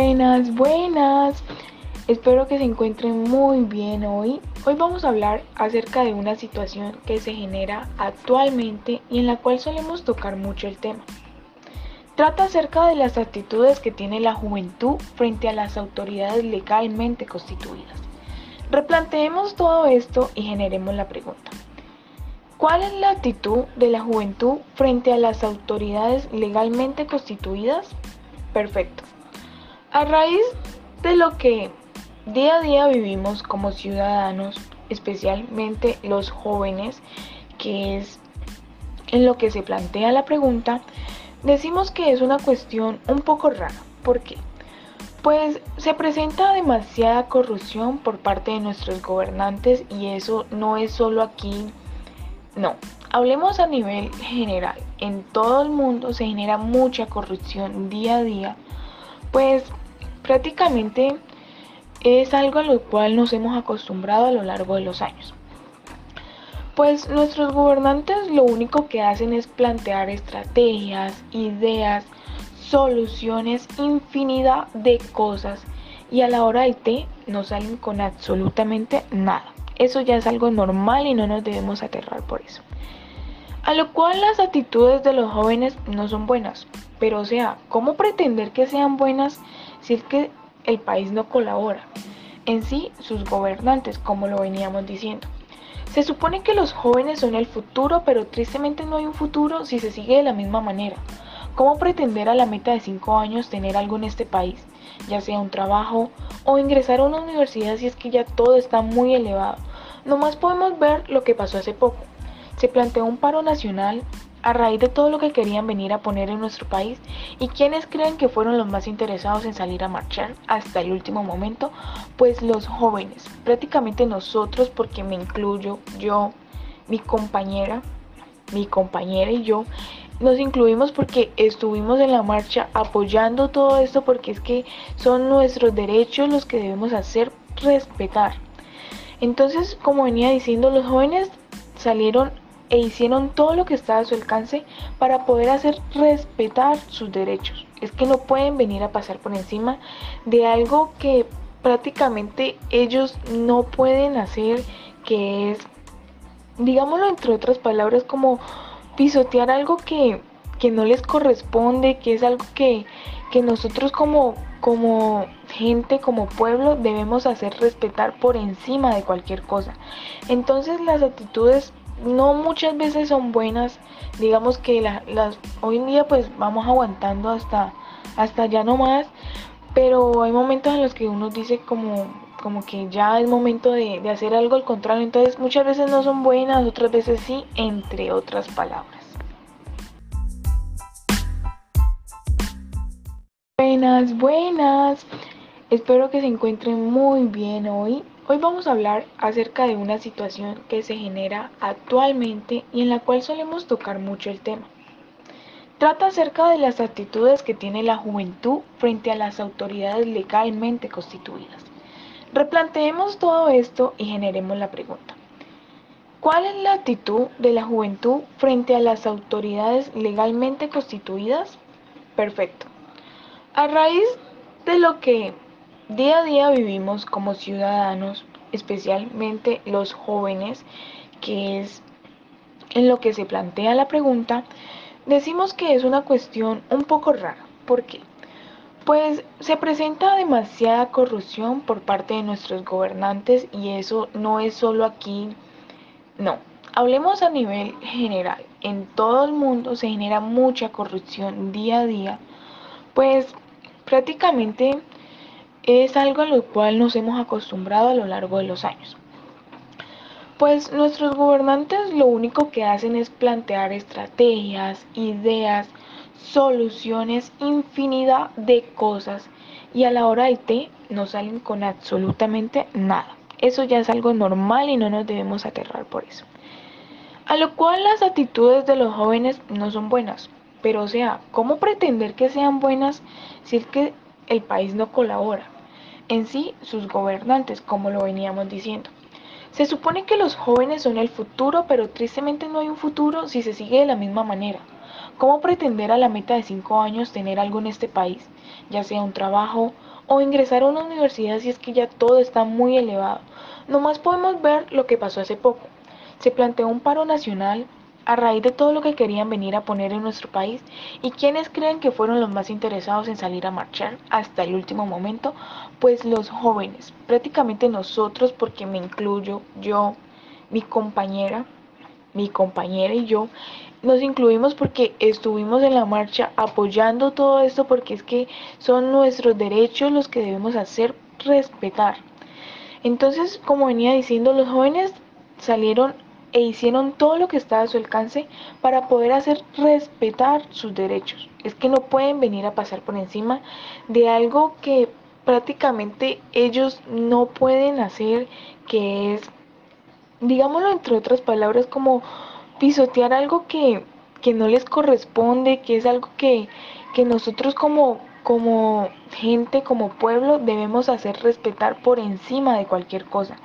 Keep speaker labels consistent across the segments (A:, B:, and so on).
A: Buenas, buenas. Espero que se encuentren muy bien hoy. Hoy vamos a hablar acerca de una situación que se genera actualmente y en la cual solemos tocar mucho el tema. Trata acerca de las actitudes que tiene la juventud frente a las autoridades legalmente constituidas. Replanteemos todo esto y generemos la pregunta. ¿Cuál es la actitud de la juventud frente a las autoridades legalmente constituidas? Perfecto. A raíz de lo que día a día vivimos como ciudadanos, especialmente los jóvenes, que es en lo que se plantea la pregunta, decimos que es una cuestión un poco rara. ¿Por qué? Pues se presenta demasiada corrupción por parte de nuestros gobernantes y eso no es solo aquí, no. Hablemos a nivel general. En todo el mundo se genera mucha corrupción día a día pues prácticamente es algo a lo cual nos hemos acostumbrado a lo largo de los años. Pues nuestros gobernantes lo único que hacen es plantear estrategias, ideas, soluciones, infinidad de cosas y a la hora del té no salen con absolutamente nada. Eso ya es algo normal y no nos debemos aterrar por eso. A lo cual las actitudes de los jóvenes no son buenas. Pero o sea, ¿cómo pretender que sean buenas si es que el país no colabora? En sí, sus gobernantes, como lo veníamos diciendo. Se supone que los jóvenes son el futuro, pero tristemente no hay un futuro si se sigue de la misma manera. ¿Cómo pretender a la meta de 5 años tener algo en este país, ya sea un trabajo o ingresar a una universidad si es que ya todo está muy elevado? Nomás podemos ver lo que pasó hace poco se planteó un paro nacional a raíz de todo lo que querían venir a poner en nuestro país y quienes creen que fueron los más interesados en salir a marchar hasta el último momento, pues los jóvenes, prácticamente nosotros, porque me incluyo yo, mi compañera, mi compañera y yo, nos incluimos porque estuvimos en la marcha apoyando todo esto porque es que son nuestros derechos los que debemos hacer respetar. Entonces, como venía diciendo, los jóvenes salieron e hicieron todo lo que estaba a su alcance para poder hacer respetar sus derechos. Es que no pueden venir a pasar por encima de algo que prácticamente ellos no pueden hacer, que es, digámoslo entre otras palabras, como pisotear algo que, que no les corresponde, que es algo que, que nosotros como, como gente, como pueblo, debemos hacer respetar por encima de cualquier cosa. Entonces las actitudes no muchas veces son buenas. Digamos que las hoy en día pues vamos aguantando hasta, hasta ya no más. Pero hay momentos en los que uno dice como, como que ya es momento de, de hacer algo al contrario. Entonces muchas veces no son buenas, otras veces sí, entre otras palabras. Buenas, buenas. Espero que se encuentren muy bien hoy. Hoy vamos a hablar acerca de una situación que se genera actualmente y en la cual solemos tocar mucho el tema. Trata acerca de las actitudes que tiene la juventud frente a las autoridades legalmente constituidas. Replanteemos todo esto y generemos la pregunta. ¿Cuál es la actitud de la juventud frente a las autoridades legalmente constituidas? Perfecto. A raíz de lo que Día a día vivimos como ciudadanos, especialmente los jóvenes, que es en lo que se plantea la pregunta, decimos que es una cuestión un poco rara. ¿Por qué? Pues se presenta demasiada corrupción por parte de nuestros gobernantes y eso no es solo aquí, no. Hablemos a nivel general. En todo el mundo se genera mucha corrupción día a día, pues prácticamente es algo a lo cual nos hemos acostumbrado a lo largo de los años. Pues nuestros gobernantes lo único que hacen es plantear estrategias, ideas, soluciones, infinidad de cosas y a la hora del té no salen con absolutamente nada. Eso ya es algo normal y no nos debemos aterrar por eso. A lo cual las actitudes de los jóvenes no son buenas. Pero o sea, ¿cómo pretender que sean buenas si es que el país no colabora? En sí sus gobernantes, como lo veníamos diciendo. Se supone que los jóvenes son el futuro, pero tristemente no hay un futuro si se sigue de la misma manera. ¿Cómo pretender a la meta de 5 años tener algo en este país, ya sea un trabajo o ingresar a una universidad si es que ya todo está muy elevado? Nomás podemos ver lo que pasó hace poco. Se planteó un paro nacional a raíz de todo lo que querían venir a poner en nuestro país y quienes creen que fueron los más interesados en salir a marchar hasta el último momento, pues los jóvenes, prácticamente nosotros, porque me incluyo, yo, mi compañera, mi compañera y yo, nos incluimos porque estuvimos en la marcha apoyando todo esto porque es que son nuestros derechos los que debemos hacer respetar. Entonces, como venía diciendo, los jóvenes salieron e hicieron todo lo que estaba a su alcance para poder hacer respetar sus derechos. Es que no pueden venir a pasar por encima de algo que prácticamente ellos no pueden hacer, que es, digámoslo entre otras palabras, como pisotear algo que, que no les corresponde, que es algo que, que nosotros como, como gente, como pueblo, debemos hacer respetar por encima de cualquier cosa.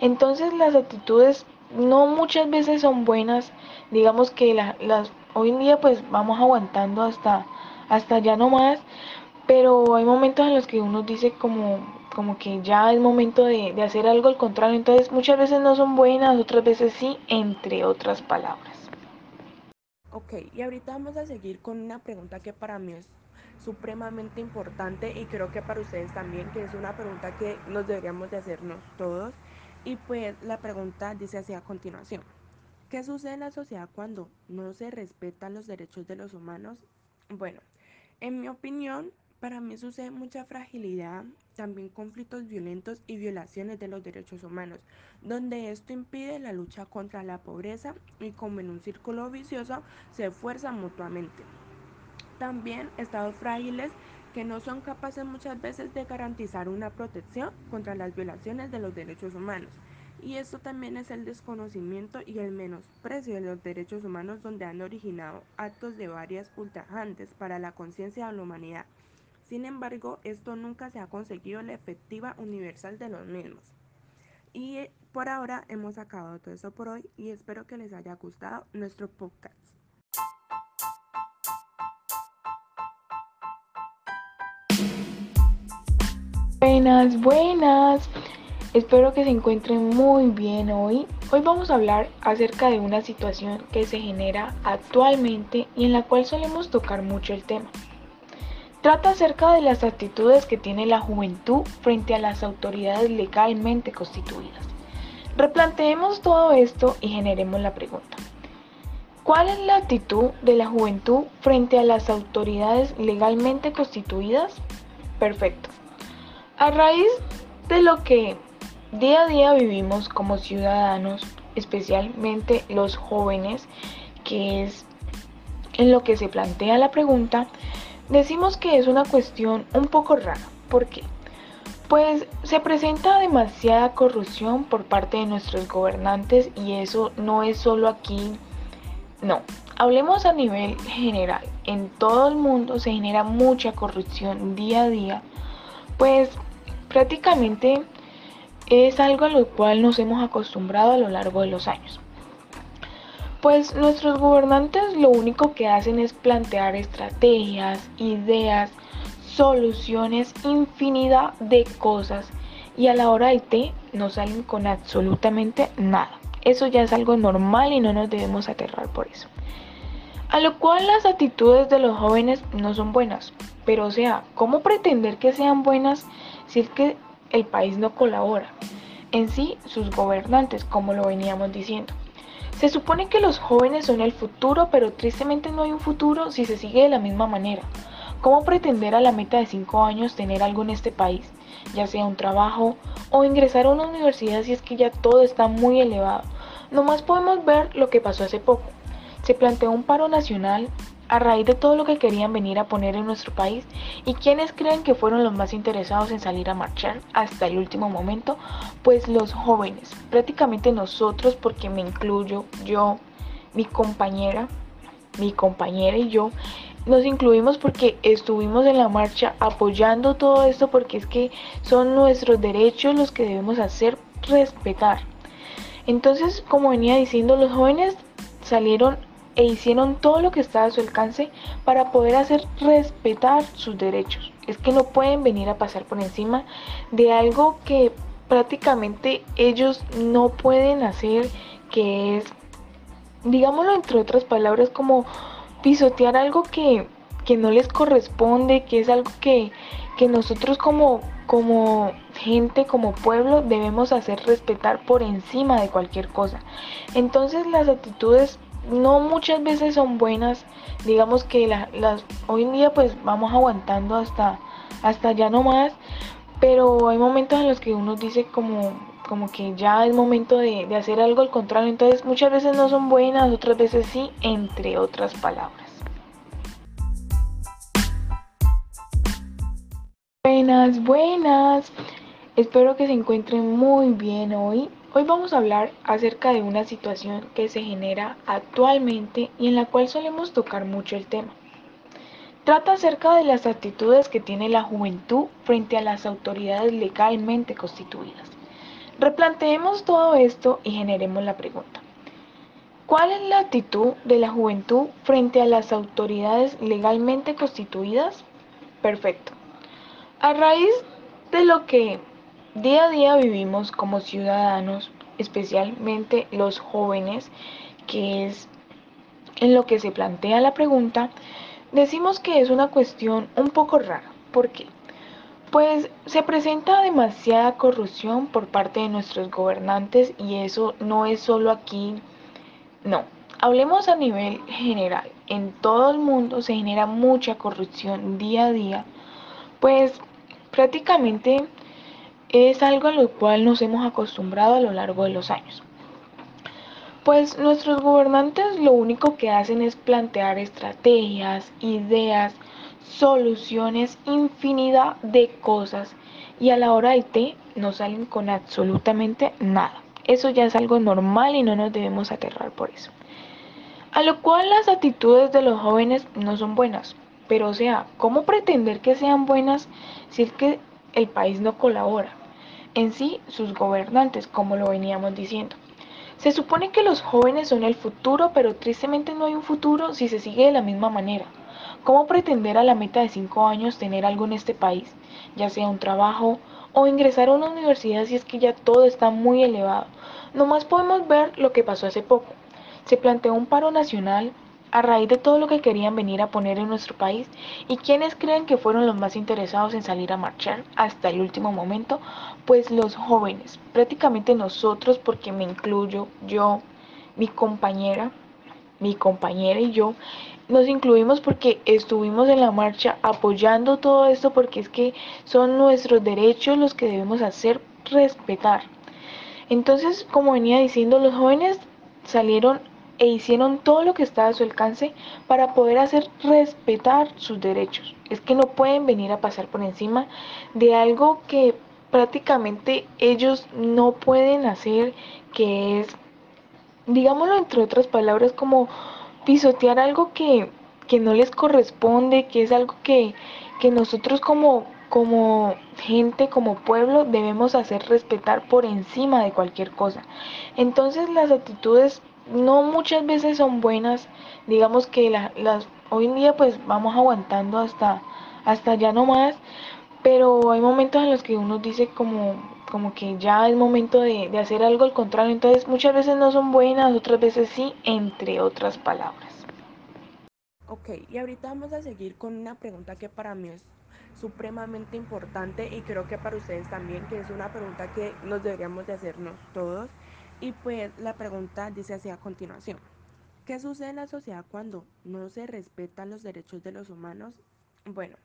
A: Entonces las actitudes no muchas veces son buenas, digamos que las hoy en día pues vamos aguantando hasta, hasta ya no más, pero hay momentos en los que uno dice como, como que ya es momento de, de hacer algo al contrario, entonces muchas veces no son buenas, otras veces sí, entre otras palabras.
B: Ok, y ahorita vamos a seguir con una pregunta que para mí es supremamente importante y creo que para ustedes también, que es una pregunta que nos deberíamos de hacernos todos. Y pues la pregunta dice así a continuación. ¿Qué sucede en la sociedad cuando no se respetan los derechos de los humanos? Bueno, en mi opinión, para mí sucede mucha fragilidad, también conflictos violentos y violaciones de los derechos humanos, donde esto impide la lucha contra la pobreza y como en un círculo vicioso se esfuerzan mutuamente. También estados frágiles que no son capaces muchas veces de garantizar una protección contra las violaciones de los derechos humanos. Y esto también es el desconocimiento y el menosprecio de los derechos humanos donde han originado actos de varias ultrajantes para la conciencia de la humanidad sin embargo, esto nunca se ha conseguido la efectiva universal de los mismos. Y eh, por ahora hemos acabado todo eso por hoy y espero que les haya gustado nuestro podcast.
A: Buenas, buenas. Espero que se encuentren muy bien hoy. Hoy vamos a hablar acerca de una situación que se genera actualmente y en la cual solemos tocar mucho el tema. Trata acerca de las actitudes que tiene la juventud frente a las autoridades legalmente constituidas. Replanteemos todo esto y generemos la pregunta. ¿Cuál es la actitud de la juventud frente a las autoridades legalmente constituidas? Perfecto. A raíz de lo que día a día vivimos como ciudadanos, especialmente los jóvenes, que es en lo que se plantea la pregunta, Decimos que es una cuestión un poco rara. ¿Por qué? Pues se presenta demasiada corrupción por parte de nuestros gobernantes y eso no es solo aquí. No, hablemos a nivel general. En todo el mundo se genera mucha corrupción día a día. Pues prácticamente es algo a lo cual nos hemos acostumbrado a lo largo de los años. Pues nuestros gobernantes lo único que hacen es plantear estrategias, ideas, soluciones, infinidad de cosas y a la hora del té no salen con absolutamente nada. Eso ya es algo normal y no nos debemos aterrar por eso. A lo cual las actitudes de los jóvenes no son buenas. Pero o sea, ¿cómo pretender que sean buenas si es que el país no colabora? En sí, sus gobernantes, como lo veníamos diciendo. Se supone que los jóvenes son el futuro, pero tristemente no hay un futuro si se sigue de la misma manera. ¿Cómo pretender a la meta de 5 años tener algo en este país, ya sea un trabajo o ingresar a una universidad si es que ya todo está muy elevado? Nomás podemos ver lo que pasó hace poco. Se planteó un paro nacional a raíz de todo lo que querían venir a poner en nuestro país y quienes creen que fueron los más interesados en salir a marchar hasta el último momento, pues los jóvenes, prácticamente nosotros, porque me incluyo, yo, mi compañera, mi compañera y yo, nos incluimos porque estuvimos en la marcha apoyando todo esto porque es que son nuestros derechos los que debemos hacer respetar. Entonces, como venía diciendo, los jóvenes salieron e hicieron todo lo que estaba a su alcance para poder hacer respetar sus derechos. Es que no pueden venir a pasar por encima de algo que prácticamente ellos no pueden hacer, que es, digámoslo entre otras palabras, como pisotear algo que, que no les corresponde, que es algo que, que nosotros como, como gente, como pueblo, debemos hacer respetar por encima de cualquier cosa. Entonces las actitudes no muchas veces son buenas. Digamos que las hoy en día pues vamos aguantando hasta, hasta ya no más. Pero hay momentos en los que uno dice como, como que ya es momento de, de hacer algo al contrario. Entonces muchas veces no son buenas, otras veces sí, entre otras palabras. Buenas, buenas. Espero que se encuentren muy bien hoy. Hoy vamos a hablar acerca de una situación que se genera actualmente y en la cual solemos tocar mucho el tema. Trata acerca de las actitudes que tiene la juventud frente a las autoridades legalmente constituidas. Replanteemos todo esto y generemos la pregunta. ¿Cuál es la actitud de la juventud frente a las autoridades legalmente constituidas? Perfecto. A raíz de lo que Día a día vivimos como ciudadanos, especialmente los jóvenes, que es en lo que se plantea la pregunta, decimos que es una cuestión un poco rara. ¿Por qué? Pues se presenta demasiada corrupción por parte de nuestros gobernantes y eso no es solo aquí, no. Hablemos a nivel general. En todo el mundo se genera mucha corrupción día a día, pues prácticamente es algo a lo cual nos hemos acostumbrado a lo largo de los años. Pues nuestros gobernantes lo único que hacen es plantear estrategias, ideas, soluciones, infinidad de cosas y a la hora del té no salen con absolutamente nada. Eso ya es algo normal y no nos debemos aterrar por eso. A lo cual las actitudes de los jóvenes no son buenas. Pero o sea, ¿cómo pretender que sean buenas si es que el país no colabora? en sí sus gobernantes, como lo veníamos diciendo. Se supone que los jóvenes son el futuro, pero tristemente no hay un futuro si se sigue de la misma manera. ¿Cómo pretender a la meta de 5 años tener algo en este país, ya sea un trabajo o ingresar a una universidad si es que ya todo está muy elevado? Nomás podemos ver lo que pasó hace poco. Se planteó un paro nacional a raíz de todo lo que querían venir a poner en nuestro país y quienes creen que fueron los más interesados en salir a marchar hasta el último momento, pues los jóvenes, prácticamente nosotros, porque me incluyo yo, mi compañera, mi compañera y yo, nos incluimos porque estuvimos en la marcha apoyando todo esto porque es que son nuestros derechos los que debemos hacer respetar. Entonces, como venía diciendo, los jóvenes salieron e hicieron todo lo que estaba a su alcance para poder hacer respetar sus derechos. Es que no pueden venir a pasar por encima de algo que prácticamente ellos no pueden hacer, que es, digámoslo entre otras palabras, como pisotear algo que, que no les corresponde, que es algo que, que nosotros como, como gente, como pueblo, debemos hacer respetar por encima de cualquier cosa. Entonces las actitudes no muchas veces son buenas, digamos que las hoy en día pues vamos aguantando hasta hasta ya no más, pero hay momentos en los que uno dice como como que ya es momento de, de hacer algo al contrario, entonces muchas veces no son buenas, otras veces sí, entre otras palabras.
B: Ok, y ahorita vamos a seguir con una pregunta que para mí es supremamente importante y creo que para ustedes también, que es una pregunta que nos deberíamos de hacernos todos y pues la pregunta dice así a continuación. ¿Qué sucede en la sociedad cuando no se respetan los derechos de los humanos? Bueno,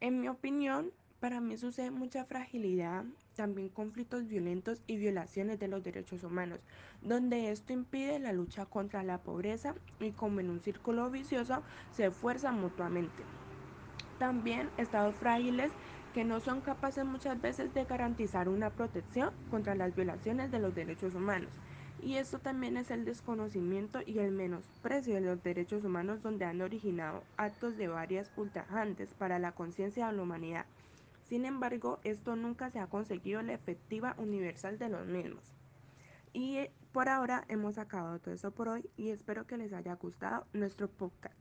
B: en mi opinión, para mí sucede mucha fragilidad, también conflictos violentos y violaciones de los derechos humanos, donde esto impide la lucha contra la pobreza y como en un círculo vicioso se esfuerzan mutuamente. También estados frágiles que no son capaces muchas veces de garantizar una protección contra las violaciones de los derechos humanos. Y esto también es el desconocimiento y el menosprecio de los derechos humanos donde han originado actos de varias ultrajantes para la conciencia de la humanidad. Sin embargo, esto nunca se ha conseguido la efectiva universal de los mismos. Y por ahora hemos acabado todo eso por hoy y espero que les haya gustado nuestro podcast.